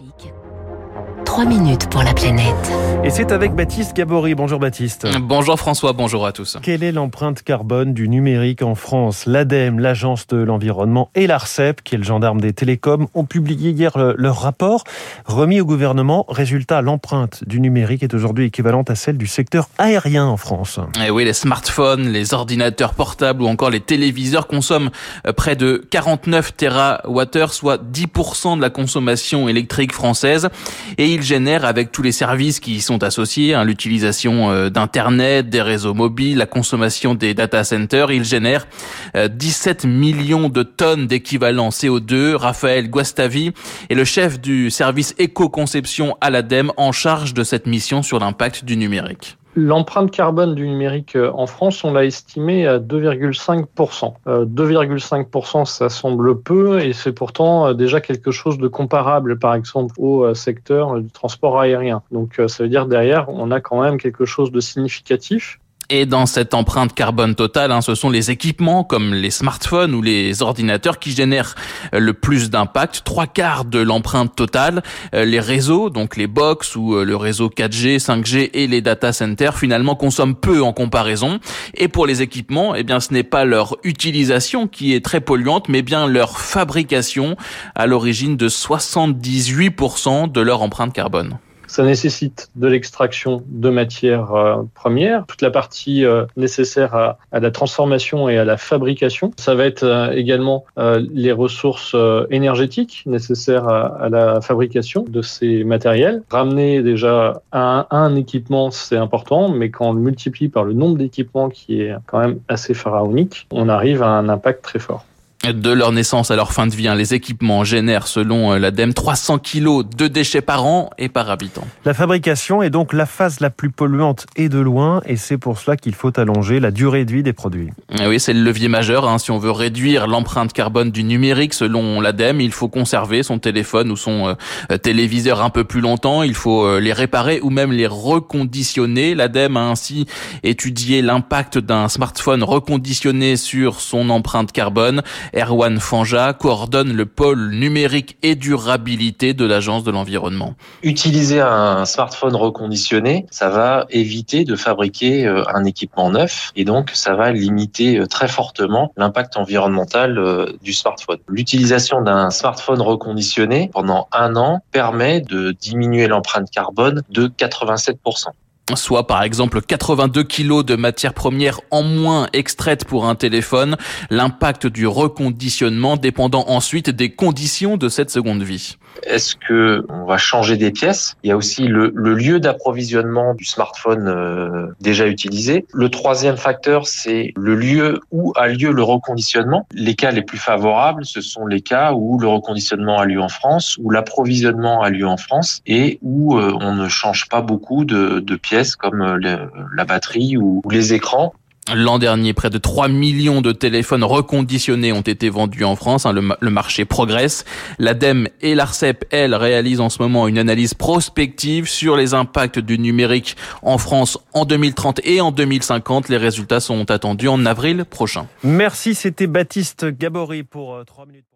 Classique. 3 minutes pour la planète. Et c'est avec Baptiste Gabory. Bonjour Baptiste. Bonjour François, bonjour à tous. Quelle est l'empreinte carbone du numérique en France? L'ADEME, l'Agence de l'environnement et l'ARCEP, qui est le gendarme des télécoms, ont publié hier leur rapport remis au gouvernement. Résultat, l'empreinte du numérique est aujourd'hui équivalente à celle du secteur aérien en France. Et eh oui, les smartphones, les ordinateurs portables ou encore les téléviseurs consomment euh, près de 49 TWh, soit 10% de la consommation électrique française. Et ils génère avec tous les services qui y sont associés, hein, l'utilisation euh, d'internet, des réseaux mobiles, la consommation des data centers, il génère 17 euh, millions de tonnes d'équivalent CO2. Raphaël Guastavi est le chef du service éco-conception à l'ADEME en charge de cette mission sur l'impact du numérique. L'empreinte carbone du numérique euh, en France, on l'a estimée à 2,5%. 2,5%, euh, ça semble peu et c'est pourtant euh, déjà quelque chose de comparable, par exemple, au secteur du transport aérien. Donc ça veut dire derrière, on a quand même quelque chose de significatif. Et dans cette empreinte carbone totale, hein, ce sont les équipements comme les smartphones ou les ordinateurs qui génèrent euh, le plus d'impact. Trois quarts de l'empreinte totale. Euh, les réseaux, donc les box ou euh, le réseau 4G, 5G et les data centers, finalement consomment peu en comparaison. Et pour les équipements, eh bien, ce n'est pas leur utilisation qui est très polluante, mais bien leur fabrication à l'origine de 78% de leur empreinte carbone. Ça nécessite de l'extraction de matières euh, premières, toute la partie euh, nécessaire à, la transformation et à la fabrication. Ça va être euh, également les ressources énergétiques nécessaires à, la fabrication de ces matériels. Ramener déjà un, un équipement, c'est important, mais quand on le multiplie par le nombre d'équipements qui est quand même assez pharaonique, on arrive à un impact très fort de leur naissance à leur fin de vie. Hein. Les équipements génèrent, selon euh, l'ADEME, 300 kilos de déchets par an et par habitant. La fabrication est donc la phase la plus polluante et de loin, et c'est pour cela qu'il faut allonger la durée de vie des produits. Eh oui, c'est le levier majeur. Hein. Si on veut réduire l'empreinte carbone du numérique, selon l'ADEME, il faut conserver son téléphone ou son euh, téléviseur un peu plus longtemps. Il faut euh, les réparer ou même les reconditionner. L'ADEME a ainsi étudié l'impact d'un smartphone reconditionné sur son empreinte carbone. Erwan Fanja coordonne le pôle numérique et durabilité de l'Agence de l'environnement. Utiliser un smartphone reconditionné, ça va éviter de fabriquer euh, un équipement neuf et donc ça va limiter euh, très fortement l'impact environnemental euh, du smartphone. L'utilisation d'un smartphone reconditionné pendant un an permet de diminuer l'empreinte carbone de 87% soit par exemple 82 kilos de matières premières en moins extraites pour un téléphone, l'impact du reconditionnement dépendant ensuite des conditions de cette seconde vie. Est-ce que on va changer des pièces? Il y a aussi le, lieu d'approvisionnement du smartphone euh, déjà utilisé. Le troisième facteur, c'est le lieu où a lieu le reconditionnement. Les cas les plus favorables, ce sont les cas où le reconditionnement a lieu en France, où l'approvisionnement a lieu en France et où euh, on ne change pas beaucoup de, pièces comme euh, la batterie ou les écrans. L'an dernier, près de 3 millions de téléphones reconditionnés ont été vendus en France. Hein, le, marché progresse. L'ADEME et l'ARCEP, elles, réalisent en ce moment une analyse prospective sur les impacts du numérique en France en 2030 et en 2050. Les résultats sont attendus en avril prochain. Merci, c'était Baptiste Gabory pour 3 euh, minutes.